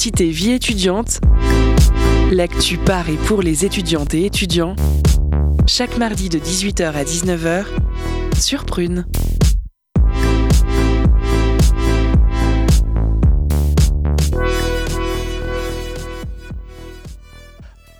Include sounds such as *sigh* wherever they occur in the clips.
Vie étudiante, l'actu par et pour les étudiantes et étudiants, chaque mardi de 18h à 19h sur Prune.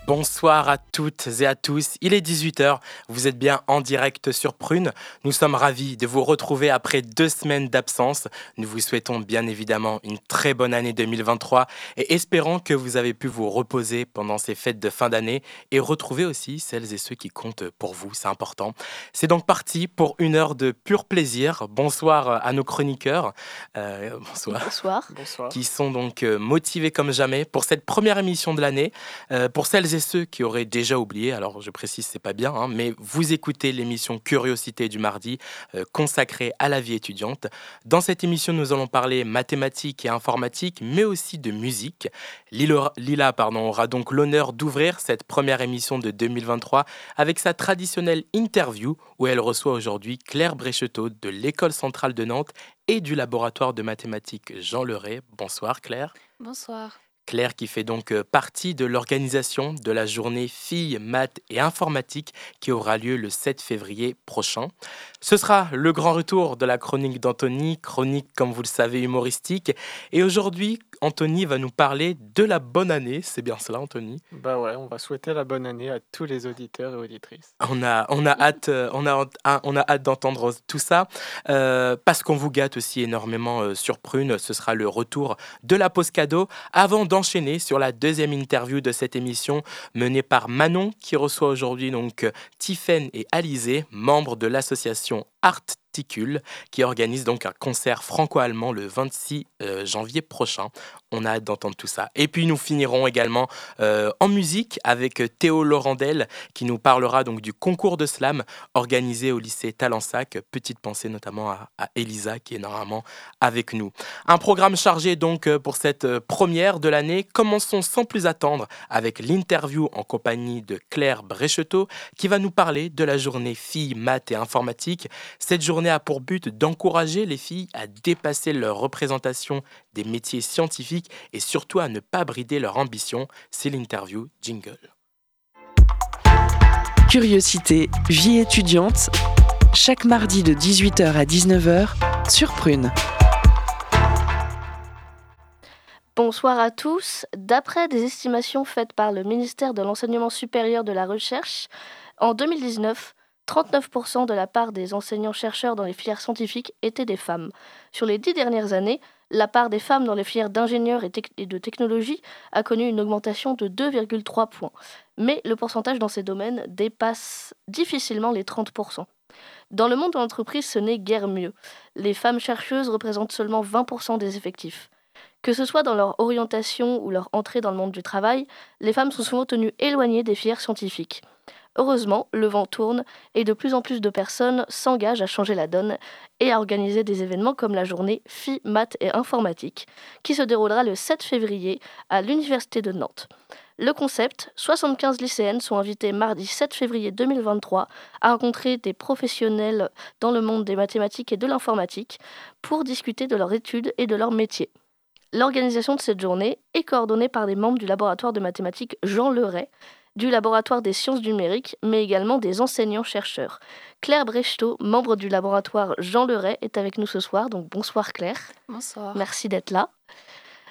Bonsoir à toutes et à tous. Il est 18h. Vous êtes bien en direct sur Prune. Nous sommes ravis de vous retrouver après deux semaines d'absence. Nous vous souhaitons bien évidemment une très bonne année 2023 et espérons que vous avez pu vous reposer pendant ces fêtes de fin d'année et retrouver aussi celles et ceux qui comptent pour vous. C'est important. C'est donc parti pour une heure de pur plaisir. Bonsoir à nos chroniqueurs. Euh, bonsoir. bonsoir. Bonsoir. Qui sont donc euh, motivés comme jamais pour cette première émission de l'année. Euh, pour celles et ceux qui auraient déjà oublié, alors je précise, c'est pas bien, hein, mais vous écoutez l'émission Curiosité du mardi euh, consacrée à la vie étudiante. Dans cette émission, nous allons parler mathématiques et informatique, mais aussi de musique. Lila, pardon, aura donc l'honneur d'ouvrir cette première émission de 2023 avec sa traditionnelle interview où elle reçoit aujourd'hui Claire Brécheteau de l'École centrale de Nantes et du laboratoire de mathématiques Jean Leray. Bonsoir Claire. Bonsoir. Claire qui fait donc euh, partie de l'organisation de la journée filles, maths et informatique qui aura lieu le 7 février prochain. Ce sera le grand retour de la chronique d'Anthony, chronique comme vous le savez humoristique. Et aujourd'hui, Anthony va nous parler de la bonne année. C'est bien cela, Anthony Bah ouais, on va souhaiter la bonne année à tous les auditeurs et auditrices. On a, on a hâte, euh, on a, on a hâte d'entendre tout ça euh, parce qu'on vous gâte aussi énormément sur Prune. Ce sera le retour de la pause cadeau avant enchaîner sur la deuxième interview de cette émission menée par Manon qui reçoit aujourd'hui donc Tiffaine et Alizé, membres de l'association Art qui organise donc un concert franco-allemand le 26 euh, janvier prochain. On a hâte d'entendre tout ça. Et puis nous finirons également euh, en musique avec Théo Laurendel qui nous parlera donc du concours de slam organisé au lycée Talensac. Petite pensée notamment à, à, Elisa qui est normalement avec nous. Un programme chargé donc euh, pour cette première de l'année. Commençons sans plus attendre avec l'interview en compagnie de Claire Brécheteau qui va nous parler de la journée filles, maths et informatique. Cette journée a pour but d'encourager les filles à dépasser leur représentation des métiers scientifiques et surtout à ne pas brider leur ambition. C'est l'interview Jingle. Curiosité, vie étudiante, chaque mardi de 18h à 19h sur Prune. Bonsoir à tous. D'après des estimations faites par le ministère de l'Enseignement supérieur de la Recherche, en 2019, 39% de la part des enseignants-chercheurs dans les filières scientifiques étaient des femmes. Sur les dix dernières années, la part des femmes dans les filières d'ingénieurs et, de technologie a connu une augmentation de 2,3 points. Mais le pourcentage dans ces domaines dépasse difficilement les 30%. Dans le monde de l'entreprise, ce n'est guère mieux. Les femmes chercheuses représentent seulement 20% des effectifs. Que ce soit dans leur orientation ou leur entrée dans le monde du travail, les femmes sont souvent tenues éloignées des filières scientifiques. Heureusement, le vent tourne et de plus en plus de personnes s'engagent à changer la donne et à organiser des événements comme la journée Phi, Maths et Informatique, qui se déroulera le 7 février à l'Université de Nantes. Le concept, 75 lycéennes sont invitées mardi 7 février 2023 à rencontrer des professionnels dans le monde des mathématiques et de l'informatique pour discuter de leurs études et de leur métier. L'organisation de cette journée est coordonnée par des membres du laboratoire de mathématiques Jean Leray, du laboratoire des sciences numériques, mais également des enseignants-chercheurs. Claire Brechtot, membre du laboratoire Jean Leray, est avec nous ce soir. Donc bonsoir Claire. Bonsoir. Merci d'être là.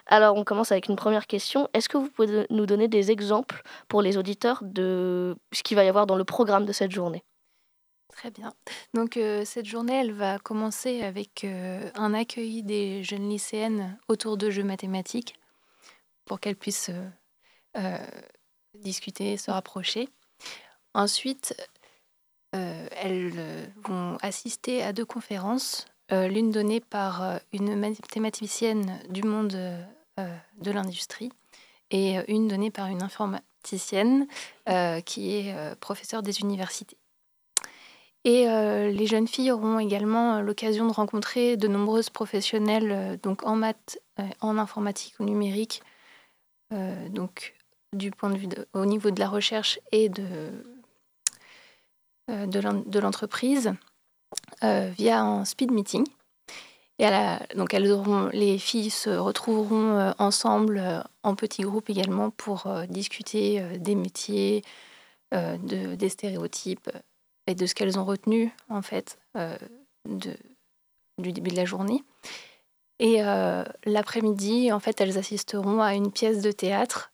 Alors on commence avec une première question. Est-ce que vous pouvez nous donner des exemples pour les auditeurs de ce qu'il va y avoir dans le programme de cette journée? Très bien. Donc euh, cette journée, elle va commencer avec euh, un accueil des jeunes lycéennes autour de jeux mathématiques pour qu'elles puissent euh, discuter, se rapprocher. Ensuite, euh, elles euh, vont assister à deux conférences, euh, l'une donnée par une mathématicienne du monde de l'industrie et une donnée par une informaticienne qui est professeure des universités. Et les jeunes filles auront également l'occasion de rencontrer de nombreuses professionnelles donc en maths, en informatique ou numérique, donc du point de vue au niveau de la recherche et de, euh, de l'entreprise euh, via un speed meeting. Et donc elles les filles se retrouveront ensemble en petits groupes également pour discuter des métiers, de, des stéréotypes et de ce qu'elles ont retenu en fait de, du début de la journée. Et l'après-midi, en fait, elles assisteront à une pièce de théâtre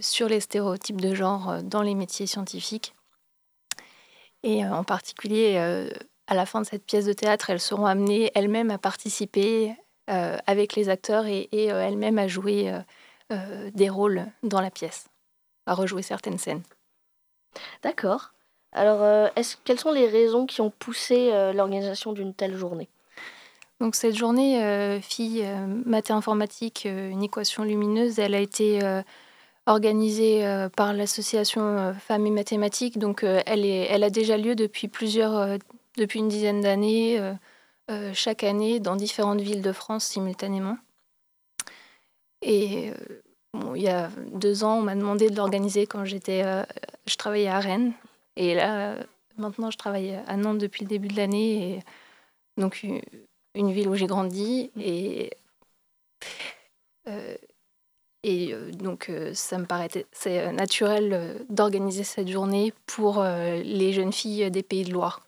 sur les stéréotypes de genre dans les métiers scientifiques. Et en particulier, à la fin de cette pièce de théâtre, elles seront amenées elles-mêmes à participer euh, avec les acteurs et, euh, elles-mêmes à jouer euh, des rôles dans la pièce, à rejouer certaines scènes. D'accord. Alors, quelles sont les raisons qui ont poussé l'organisation d'une telle journée? Donc cette journée fille maths informatique, une équation lumineuse, elle a été organisée par l'association Femmes et Mathématiques. Donc elle, est, elle a déjà lieu depuis plusieurs depuis une dizaine d'années, euh, euh, chaque année, dans différentes villes de France simultanément. Et euh, il y a deux ans, on m'a demandé de l'organiser quand j'étais, je travaillais à Rennes. Et là, maintenant, je travaille à Nantes depuis le début de l'année. Et donc, une ville où j'ai grandi. Et, et donc, ça me paraît c'est naturel d'organiser cette journée pour les jeunes filles des Pays de Loire.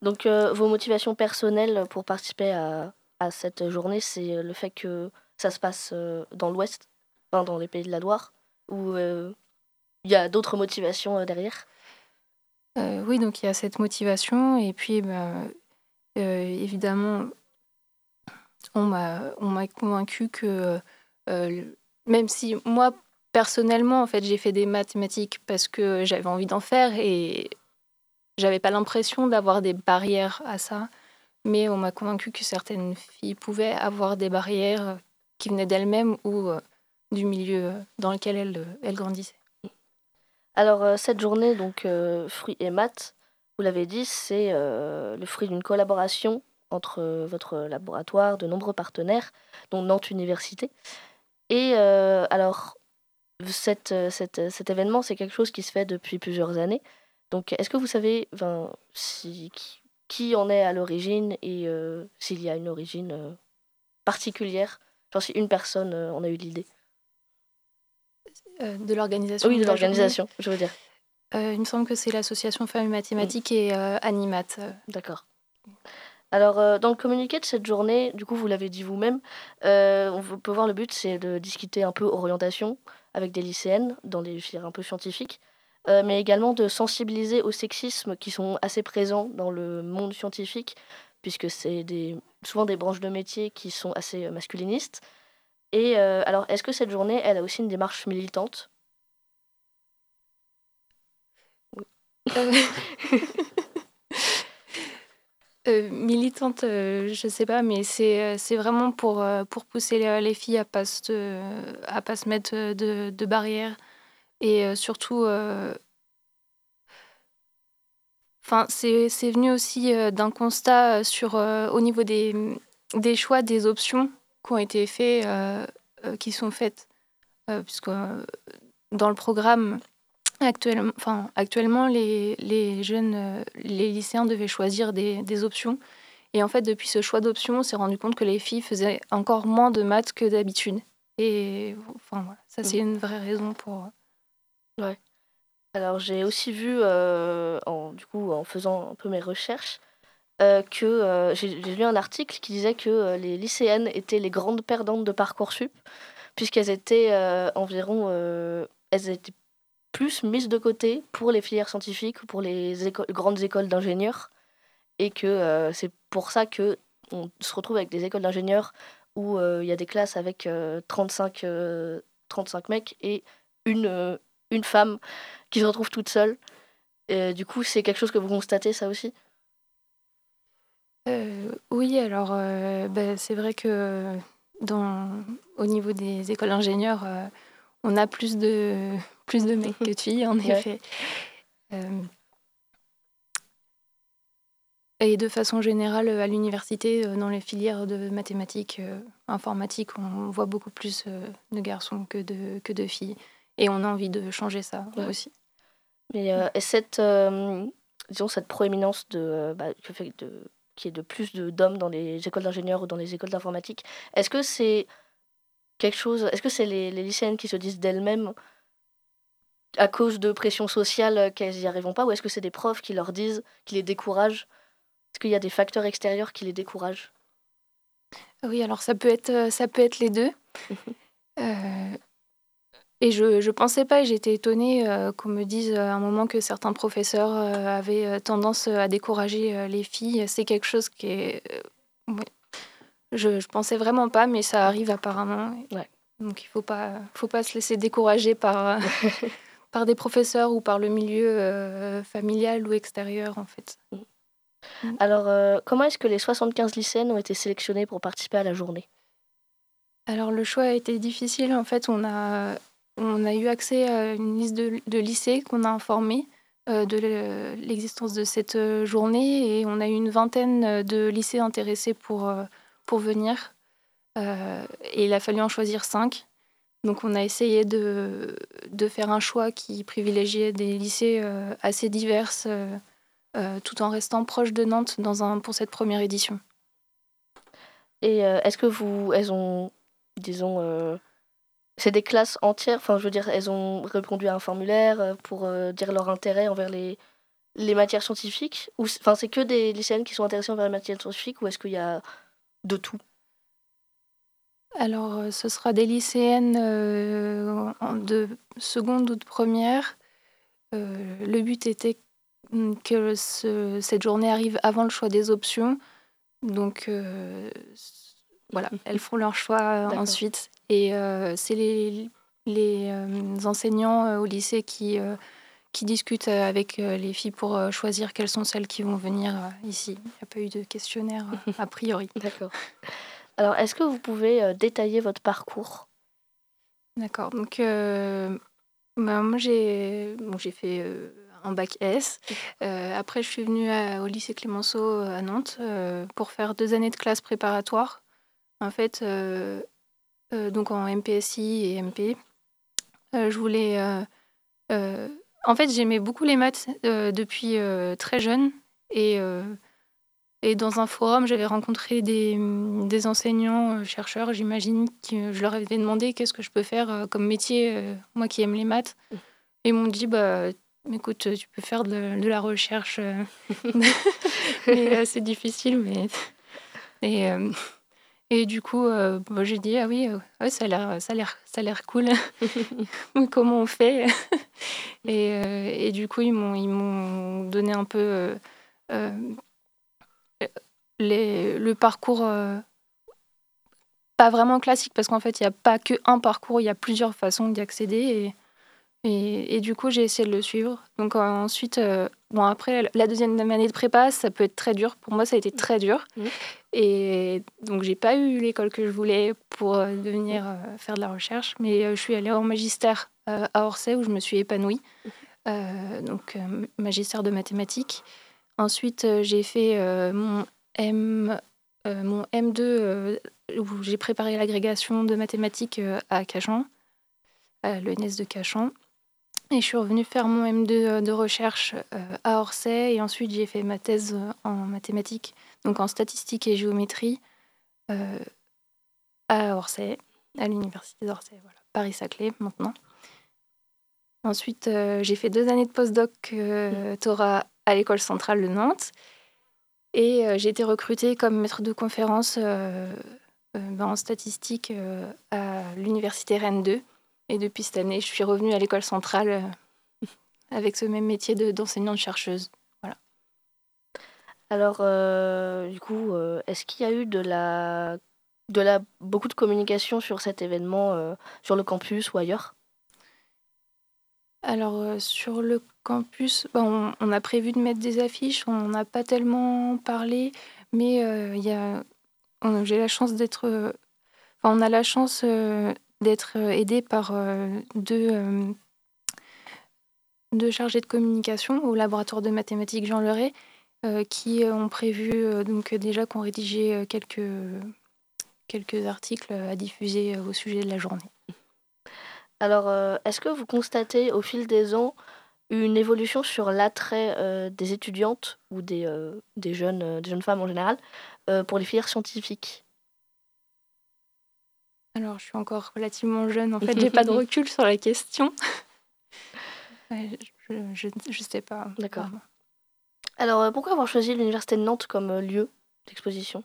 Donc, euh, vos motivations personnelles pour participer à, à cette journée, c'est euh, le fait que ça se passe euh, dans l'Ouest, enfin, dans les pays de la Loire, ou il y a d'autres motivations derrière? Oui, donc il y a cette motivation, et puis ben, évidemment, on m'a convaincu que même si moi, personnellement, en fait, j'ai fait des mathématiques parce que j'avais envie d'en faire, et j'avais pas l'impression d'avoir des barrières à ça, mais on m'a convaincu que certaines filles pouvaient avoir des barrières qui venaient d'elles-mêmes ou euh, du milieu dans lequel elles, grandissaient. Alors euh, cette journée, donc euh, fruits et maths, vous l'avez dit, c'est le fruit d'une collaboration entre votre laboratoire, de nombreux partenaires, dont Nantes Université. Et alors, cette, cet événement, c'est quelque chose qui se fait depuis plusieurs années. Donc, est-ce que vous savez si, qui, en est à l'origine et euh, s'il y a une origine euh, particulière? Genre si une personne euh, en a eu l'idée De l'organisation Oui, de l'organisation, je veux dire. Il me semble que c'est l'association Femmes Mathématiques et Animat. D'accord. Alors, dans le communiqué de cette journée, du coup, vous l'avez dit vous-même, on peut voir le but, c'est de discuter un peu orientation avec des lycéennes dans des filières un peu scientifiques. Euh, mais également de sensibiliser au sexisme qui sont assez présents dans le monde scientifique, puisque c'est des, souvent des branches de métier qui sont assez euh, masculinistes. Et euh, alors, est-ce que cette journée, elle a aussi une démarche militante *laughs* militante, je ne sais pas, mais c'est vraiment pour, pousser les, filles à pas, pas se mettre de, barrières et euh, surtout, euh, c'est venu aussi euh, d'un constat sur, au niveau des, des choix, des options qui ont été faits, qui sont faites. puisque dans le programme, actuellement, enfin, actuellement les, les jeunes, les lycéens devaient choisir des, des options. Et en fait, depuis ce choix d'options, on s'est rendu compte que les filles faisaient encore moins de maths que d'habitude. Et enfin, voilà, ça, c'est mmh. une vraie raison pour, Ouais. Alors j'ai aussi vu, euh, en, du coup, en faisant un peu mes recherches, euh, que euh, j'ai lu un article qui disait que les lycéennes étaient les grandes perdantes de Parcoursup, puisqu'elles étaient environ, elles étaient plus mises de côté pour les filières scientifiques ou pour les grandes écoles d'ingénieurs, et que c'est pour ça que on se retrouve avec des écoles d'ingénieurs où il y a des classes avec 35, 35 mecs et une une femme qui se retrouve toute seule. du coup, c'est quelque chose que vous constatez, ça aussi? Euh, Oui, alors euh, bah, c'est vrai que dans, au niveau des écoles d'ingénieurs, euh, on a plus de, plus de mecs que de filles, en *laughs* effet. et de façon générale, à l'université, dans les filières de mathématiques, informatique, on voit beaucoup plus de garçons que de, que de filles. Et on a envie de changer ça aussi. Mais euh, cette, euh, disons, cette proéminence de, euh, bah, de, y ait de plus d'hommes dans les écoles d'ingénieurs ou dans les écoles d'informatique. Est-ce que c'est quelque chose, est-ce que c'est les, les lycéennes qui se disent d'elles-mêmes à cause de pression sociale qu'elles n'y arriveront pas ou est-ce que c'est des profs qui leur disent, qui les découragent? Est-ce qu'il y a des facteurs extérieurs qui les découragent? Oui, alors ça peut être, ça peut être les deux. *laughs* euh, et je ne pensais pas, j'étais étonnée euh, qu'on me dise à un moment que certains professeurs euh, avaient euh, tendance à décourager les filles. C'est quelque chose qui est. Je ne pensais vraiment pas, mais ça arrive apparemment. Ouais. Donc il ne faut pas, faut pas se laisser décourager par, *laughs* par des professeurs ou par le milieu familial ou extérieur, en fait. Mm. Alors, comment est-ce que les 75 lycéennes ont été sélectionnées pour participer à la journée? Alors le choix a été difficile. En fait, on a on a eu accès à une liste de, lycées qu'on a informés euh, de l'existence de cette euh, journée et on a eu une vingtaine de lycées intéressés pour, euh, pour venir. et il a fallu en choisir cinq. Donc on a essayé de, de faire un choix qui privilégiait des lycées assez divers tout en restant proche de Nantes dans un, pour cette première édition. Et est-ce que vous, elles ont, disons, c'est des classes entières, enfin je veux dire, elles ont répondu à un formulaire euh, pour euh, dire leur intérêt envers les, les matières scientifiques? Ou Enfin c'est que des lycéennes qui sont intéressées envers les matières scientifiques ou est-ce qu'il y a de tout Alors euh, ce sera des lycéennes de seconde ou de première. le but était que cette journée arrive avant le choix des options. Donc voilà, *laughs* elles font leur choix ensuite. Et euh, c'est les, les euh, enseignants euh, au lycée qui, qui discutent avec les filles pour choisir quelles sont celles qui vont venir ici. Il n'y a pas eu de questionnaire a *laughs* priori. D'accord. Alors, est-ce que vous pouvez détailler votre parcours? D'accord. Donc, bah, moi, j'ai bon, fait un bac S. après, je suis venue au lycée Clémenceau à Nantes pour faire deux années de classe préparatoire. En fait, euh, donc en MPSI et MP. Euh, je voulais. Euh, en fait, j'aimais beaucoup les maths depuis très jeune et. Et dans un forum, j'avais rencontré des, des enseignants, chercheurs, j'imagine, que je leur avais demandé qu'est-ce que je peux faire comme métier, moi qui aime les maths. Et ils m'ont dit, bah, écoute, tu peux faire de, de la recherche. *laughs* mais c'est difficile, mais. Et, et du coup, euh, j'ai dit, ah oui, euh, ça a l'air, ça a l'air, cool. *laughs* Comment on fait? *laughs* Et, euh, et, du coup, ils m'ont, ils m'ont donné un peu le parcours, pas vraiment classique, parce qu'en fait, il n'y a pas qu'un parcours, il y a plusieurs façons d'y accéder. Et, et, du coup, j'ai essayé de le suivre. Donc ensuite, bon, après, la deuxième année de prépa, ça peut être très dur. Pour moi, ça a été très dur. Mmh. Et donc, j'ai pas eu l'école que je voulais pour euh, devenir euh, faire de la recherche, mais euh, je suis allée en magistère à Orsay où je me suis épanouie. donc, magistère de mathématiques. Ensuite, j'ai fait mon, M, mon M2 où j'ai préparé l'agrégation de mathématiques à Cachan, à l'ENS de Cachan. Et je suis revenue faire mon M2 de recherche à Orsay. Et ensuite, j'ai fait ma thèse en mathématiques donc en statistique et géométrie euh, à Orsay, à l'université d'Orsay, voilà, Paris-Saclay maintenant. Ensuite, euh, j'ai fait deux années de postdoc euh, Torah à l'école centrale de Nantes. Et j'ai été recrutée comme maître de conférence ben, en statistique à l'université Rennes 2. Et depuis cette année, je suis revenue à l'école centrale avec ce même métier d'enseignante-chercheuse. Alors, euh, du coup, euh, est-ce qu'il y a eu de la, de la, beaucoup de communication sur cet événement euh, sur le campus ou ailleurs? Alors, sur le campus, on, a prévu de mettre des affiches, on n'a pas tellement parlé, mais il y a, j'ai la chance d'être, on a la chance d'être aidé par deux, deux chargés de communication au laboratoire de mathématiques Jean Leray euh, qui ont prévu euh, donc déjà qu'on rédigeait euh, quelques, articles à diffuser au sujet de la journée. Alors, est-ce que vous constatez au fil des ans une évolution sur l'attrait des étudiantes ou des, des, jeunes, des jeunes femmes en général pour les filières scientifiques? Alors, je suis encore relativement jeune. En fait, j'ai pas de recul sur la question. *laughs* je, ne sais pas. D'accord. Alors, pourquoi avoir choisi l'Université de Nantes comme lieu d'exposition?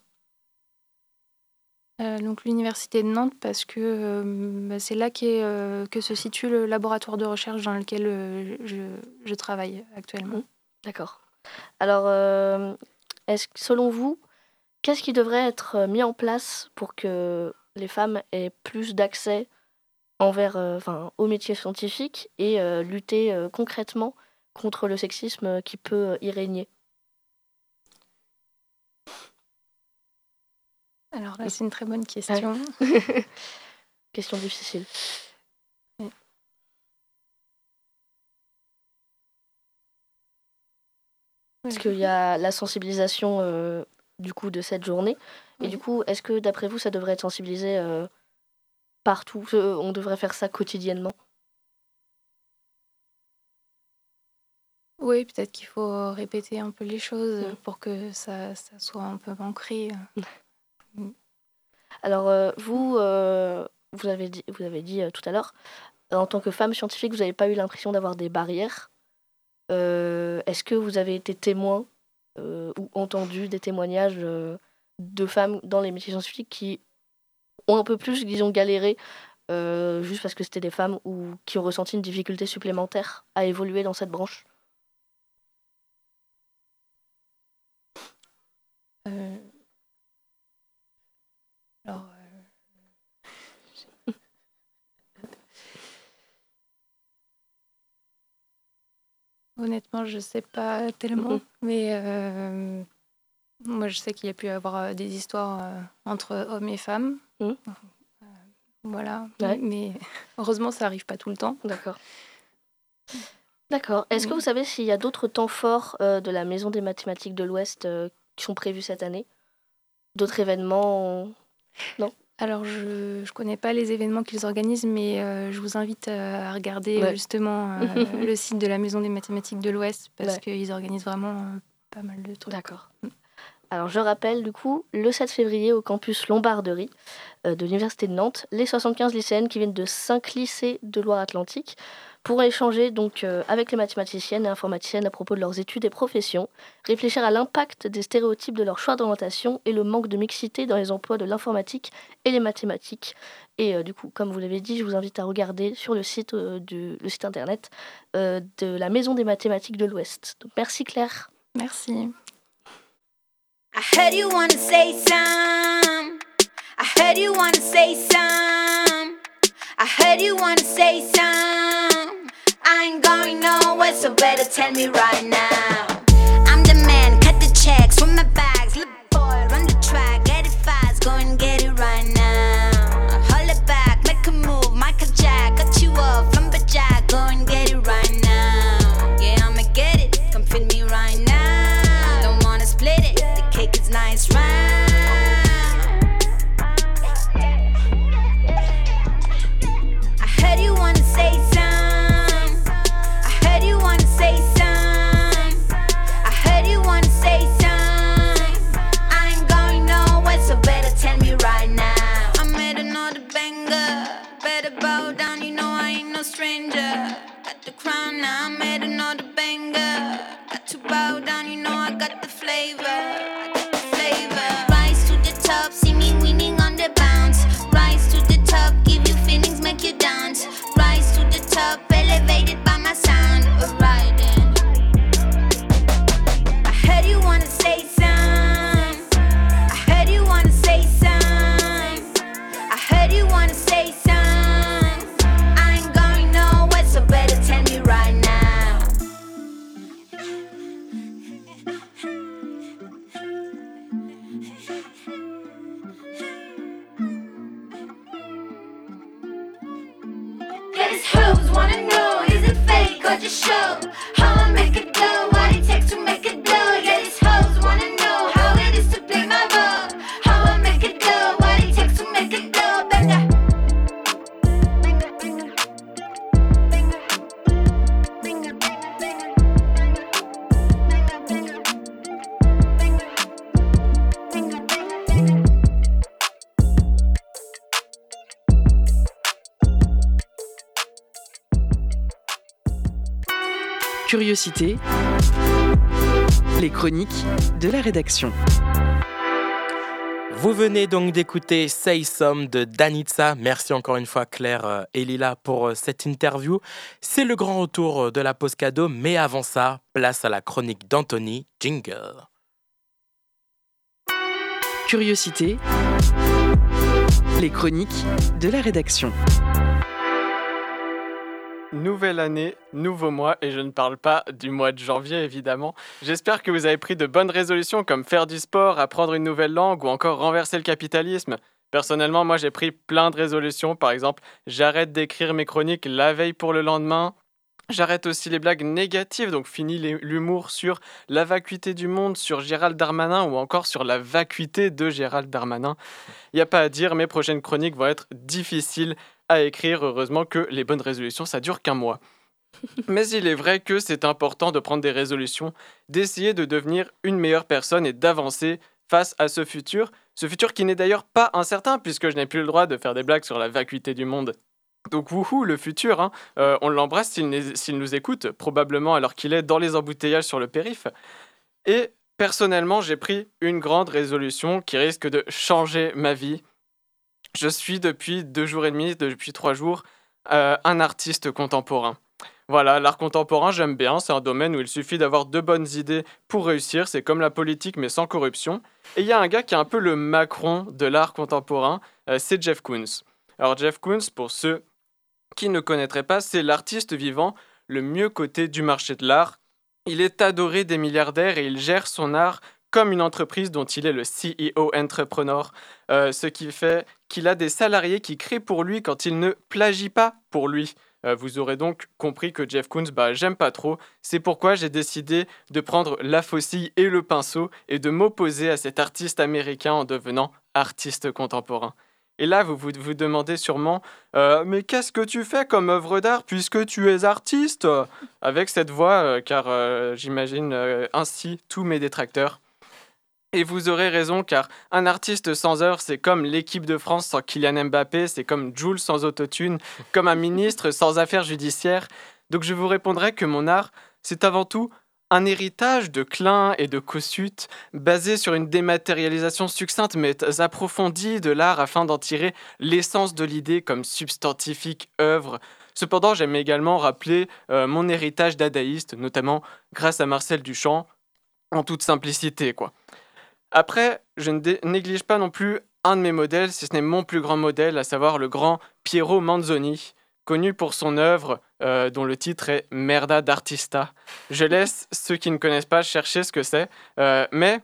Euh, donc l'université de Nantes parce que euh, bah, c'est là euh, que se situe le laboratoire de recherche dans lequel je, travaille actuellement. Mmh. D'accord. Alors, est-ce selon vous, qu'est-ce qui devrait être mis en place pour que les femmes aient plus d'accès envers, enfin, aux métiers scientifiques et lutter concrètement contre le sexisme qui peut y régner Alors là, c'est une très bonne question. *laughs* question difficile. Parce qu'il y a la sensibilisation euh, du coup de cette journée. Et du coup, est-ce que d'après vous, ça devrait être sensibilisé euh, partout On devrait faire ça quotidiennement? Oui, peut-être qu'il faut répéter un peu les choses mm. pour que ça, ça, soit un peu ancré. *laughs* Alors, euh, vous, euh, vous avez dit, vous avez dit euh, tout à l'heure, en tant que femme scientifique, vous n'avez pas eu l'impression d'avoir des barrières. Est-ce que vous avez été témoin ou entendu des témoignages de femmes dans les métiers scientifiques qui ont un peu plus, disons, galéré juste parce que c'était des femmes ou qui ont ressenti une difficulté supplémentaire à évoluer dans cette branche Alors, euh, *laughs* honnêtement, je sais pas tellement, mais euh, moi, je sais qu'il y a pu y avoir euh, des histoires entre hommes et femmes. Mm. Voilà, mais *laughs* heureusement, ça arrive pas tout le temps. D'accord. D'accord. Est-ce que mm. vous savez s'il y a d'autres temps forts de la Maison des mathématiques de l'Ouest qui sont prévus cette année? D'autres événements? Non? Alors, je ne connais pas les événements qu'ils organisent, mais euh, je vous invite à regarder justement euh, *laughs* le site de la Maison des mathématiques de l'Ouest parce qu'ils organisent vraiment euh, pas mal de trucs. D'accord. Alors, je rappelle du coup, le 7 février au campus Lombarderie de l'Université de Nantes, les 75 lycéennes qui viennent de 5 lycées de Loire-Atlantique pour échanger donc euh, avec les mathématiciennes et informaticiennes à propos de leurs études et professions, réfléchir à l'impact des stéréotypes de leur choix d'orientation et le manque de mixité dans les emplois de l'informatique et les mathématiques. Et euh, du coup, comme vous l'avez dit, je vous invite à regarder sur le site, euh, du, le site internet de la Maison des mathématiques de l'Ouest. merci Claire. Merci. I heard you wanna say some. I heard you wanna say some. I heard you wanna say some. I ain't going nowhere, so better tell me right now. Curiosité. Les chroniques de la rédaction. Vous venez donc d'écouter Say Some de Danitza. Merci encore une fois Claire euh, et Lila pour euh, cette interview. C'est le grand retour euh, de la pause cadeau, mais avant ça, place à la chronique d'Anthony Jingle. Curiosité. Les chroniques de la rédaction. Nouvelle année, nouveau mois, et je ne parle pas du mois de janvier évidemment. J'espère que vous avez pris de bonnes résolutions comme faire du sport, apprendre une nouvelle langue ou encore renverser le capitalisme. Personnellement, moi j'ai pris plein de résolutions, par exemple, j'arrête d'écrire mes chroniques la veille pour le lendemain. J'arrête aussi les blagues négatives, donc fini l'humour sur la vacuité du monde, sur Gérald Darmanin ou encore sur la vacuité de Gérald Darmanin. Il n'y a pas à dire, mes prochaines chroniques vont être difficiles à écrire. Heureusement que les bonnes résolutions, ça dure qu'un mois. *laughs* Mais il est vrai que c'est important de prendre des résolutions, d'essayer de devenir une meilleure personne et d'avancer face à ce futur. Ce futur qui n'est d'ailleurs pas incertain puisque je n'ai plus le droit de faire des blagues sur la vacuité du monde. Donc wouhou, le futur, hein. euh, on l'embrasse s'il nous écoute, probablement alors qu'il est dans les embouteillages sur le périph. Et personnellement, j'ai pris une grande résolution qui risque de changer ma vie je suis depuis deux jours et demi, depuis trois jours, euh, un artiste contemporain. Voilà, l'art contemporain, j'aime bien. C'est un domaine où il suffit d'avoir de bonnes idées pour réussir. C'est comme la politique, mais sans corruption. Et il y a un gars qui est un peu le Macron de l'art contemporain, euh, c'est Jeff Koons. Alors, Jeff Koons, pour ceux qui ne connaîtraient pas, c'est l'artiste vivant le mieux coté du marché de l'art. Il est adoré des milliardaires et il gère son art comme une entreprise dont il est le CEO entrepreneur, euh, ce qui fait qu'il a des salariés qui créent pour lui quand il ne plagie pas pour lui. Euh, vous aurez donc compris que Jeff Koons, bah, j'aime pas trop. C'est pourquoi j'ai décidé de prendre la faucille et le pinceau et de m'opposer à cet artiste américain en devenant artiste contemporain. Et là, vous vous, vous demandez sûrement, euh, mais qu'est-ce que tu fais comme œuvre d'art puisque tu es artiste? Avec cette voix, car j'imagine ainsi tous mes détracteurs. Et vous aurez raison, car un artiste sans heure, c'est comme l'équipe de France sans Kylian Mbappé, c'est comme Jules sans autotune, comme un ministre sans affaires judiciaires. Donc je vous répondrai que mon art, c'est avant tout un héritage de Klein et de Kossuth, basé sur une dématérialisation succincte mais approfondie de l'art afin d'en tirer l'essence de l'idée comme substantifique œuvre. Cependant, j'aime également rappeler euh, mon héritage dadaïste, notamment grâce à Marcel Duchamp, en toute simplicité, quoi. Après, je ne néglige pas non plus un de mes modèles, si ce n'est mon plus grand modèle, à savoir le grand Piero Manzoni, connu pour son œuvre euh, dont le titre est Merda d'artista. Je laisse ceux qui ne connaissent pas chercher ce que c'est, euh, mais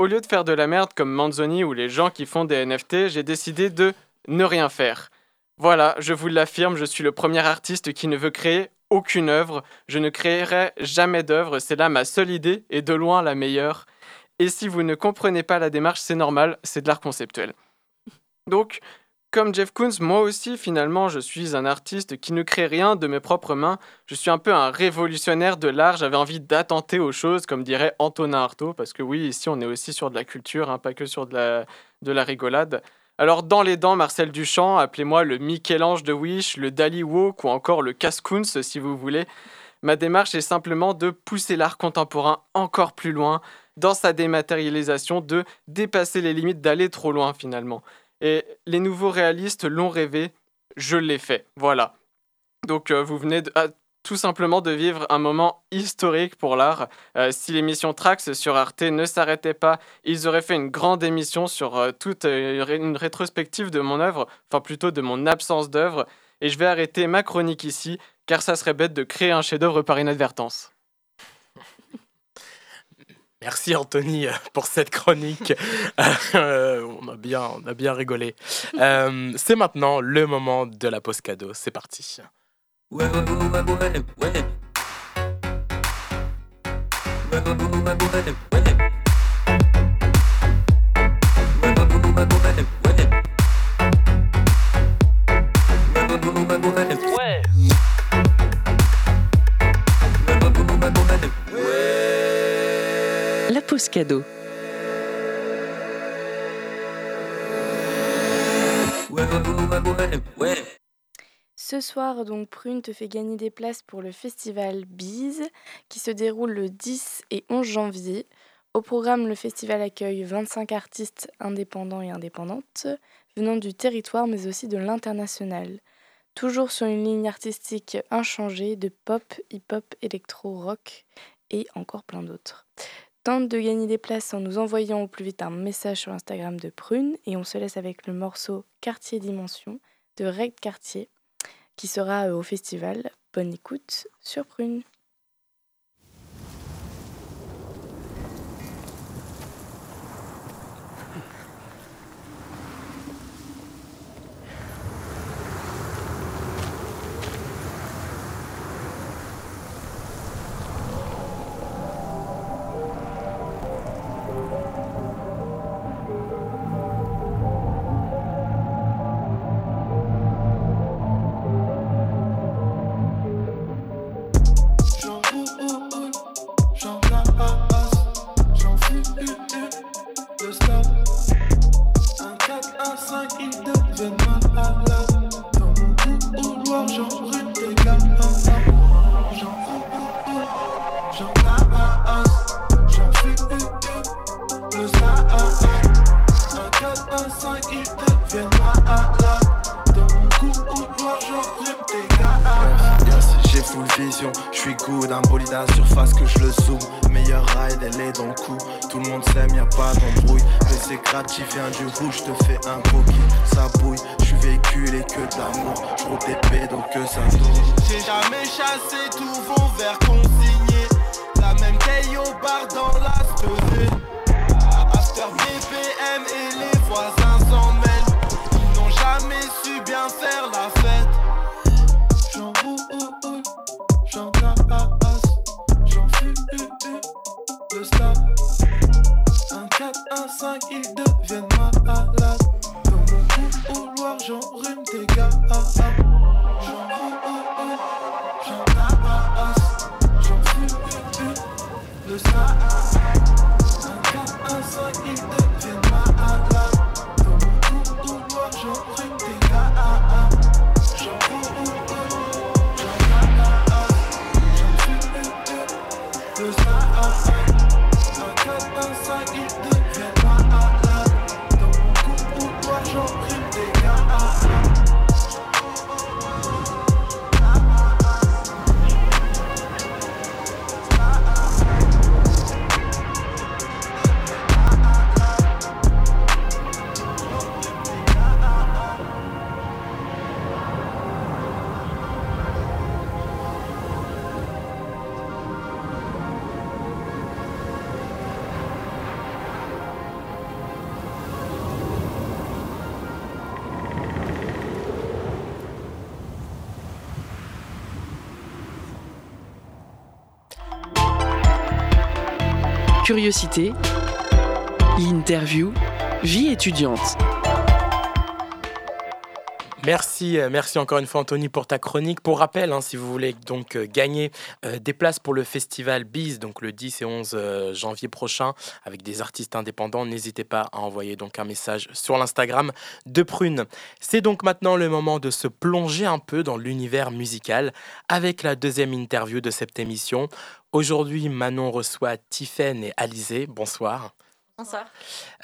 au lieu de faire de la merde comme Manzoni ou les gens qui font des NFT, j'ai décidé de ne rien faire. Voilà, je vous l'affirme, je suis le premier artiste qui ne veut créer aucune œuvre. Je ne créerai jamais d'œuvre, c'est là ma seule idée et de loin la meilleure. Et si vous ne comprenez pas la démarche, c'est normal, c'est de l'art conceptuel. Donc, comme Jeff Koons, moi aussi, finalement, je suis un artiste qui ne crée rien de mes propres mains. Je suis un peu un révolutionnaire de l'art. J'avais envie d'attenter aux choses, comme dirait Antonin Artaud, parce que oui, ici, on est aussi sur de la culture, hein, pas que sur de la, de la rigolade. Alors, dans les dents, Marcel Duchamp, appelez-moi le Michel-Ange de Wish, le Dali Wok ou encore le Cascoons, si vous voulez. Ma démarche est simplement de pousser l'art contemporain encore plus loin, dans sa dématérialisation de dépasser les limites, d'aller trop loin finalement. Et les nouveaux réalistes l'ont rêvé, je l'ai fait. Voilà. Donc euh, vous venez ah, tout simplement de vivre un moment historique pour l'art. Euh, si l'émission Trax sur Arte ne s'arrêtait pas, ils auraient fait une grande émission sur euh, toute une rétrospective de mon œuvre, enfin plutôt de mon absence d'œuvre. Et je vais arrêter ma chronique ici, car ça serait bête de créer un chef-d'œuvre par inadvertance. Merci Anthony euh, pour cette chronique. *laughs* Euh, on, a bien, on rigolé. Euh, c'est maintenant le moment de la pause cadeau. C'est parti. Ce soir, donc, Prune te fait gagner des places pour le festival Bise qui se déroule le 10 et 11 janvier. Au programme, le festival accueille 25 artistes indépendants et indépendantes venant du territoire mais aussi de l'international. Toujours sur une ligne artistique inchangée de pop, hip-hop, électro, rock et encore plein d'autres. Tente de gagner des places en nous envoyant au plus vite un message sur Instagram de Prune et on se laisse avec le morceau Quartier Dimension de Reg Quartier qui sera euh, au festival. Bonne écoute sur Prune. la surface que je le zoome. Meilleur ride, elle est dans le coup. Tout le monde s'aime, y'a pas d'embrouille. Mais c'est gratifiant viens du rouge, te fais un coquille. Ça bouille, j'suis véhicule et que d'amour, l'amour. J'roule des pédos que ça tourne. J'ai jamais chassé tout vent vers consigné. La même taille au bar dans la stosée After BPM et les voisins s'en mêlent. Ils n'ont jamais su bien faire la 5, ils deviennent malades. Dans mon couloir, j'enrume Curiosité, l'interview, vie étudiante. Merci, euh, merci encore une fois Anthony pour ta chronique. Pour rappel, hein, si vous voulez donc euh, gagner euh, des places pour le festival Biz, donc le 10 et 11 janvier prochain, avec des artistes indépendants, n'hésitez pas à envoyer donc un message sur l'Instagram de Prune. C'est donc maintenant le moment de se plonger un peu dans l'univers musical avec la deuxième interview de cette émission. Aujourd'hui, Manon reçoit Tiffen et Alizé. Bonsoir. Bonsoir.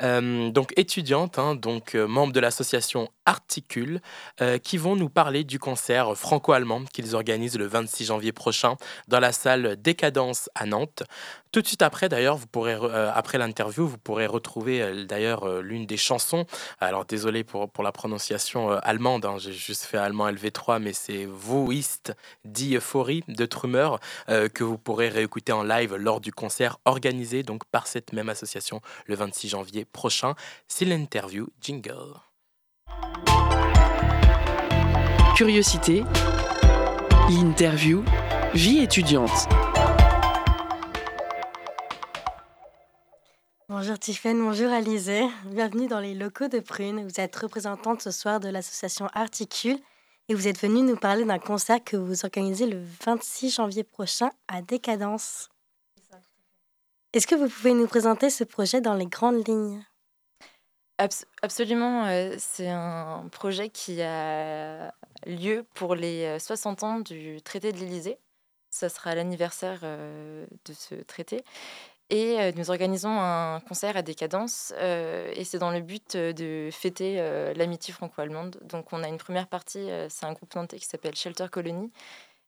Euh, donc étudiantes, hein, donc euh, membres de l'association Articule, euh, qui vont nous parler du concert franco-allemand qu'ils organisent le 26 janvier prochain dans la salle Décadence à Nantes. Tout de suite après, d'ailleurs, vous pourrez après l'interview, vous pourrez retrouver d'ailleurs l'une des chansons. Alors désolé pour, pour la prononciation allemande, hein, j'ai juste fait allemand LV3, mais c'est ist die Euphorie de Trummer que vous pourrez réécouter en live lors du concert organisé donc par cette même association le 26 janvier prochain. C'est l'interview Jingle. Curiosité, l'interview, vie étudiante. Bonjour Tiffaine, bonjour Alizé. Bienvenue dans les locaux de Prune. Vous êtes représentante ce soir de l'association Articule et vous êtes venue nous parler d'un concert que vous organisez le 26 janvier prochain à Décadence. Est-ce que vous pouvez nous présenter ce projet dans les grandes lignes? Absolument, c'est un projet qui a lieu pour les 60 ans du traité de l'Élysée. Ça sera l'anniversaire de ce traité. Et nous organisons un concert à Décadence, et c'est dans le but de fêter l'amitié franco-allemande. Donc on a une première partie, c'est un groupe nantais qui s'appelle Shelter Colony,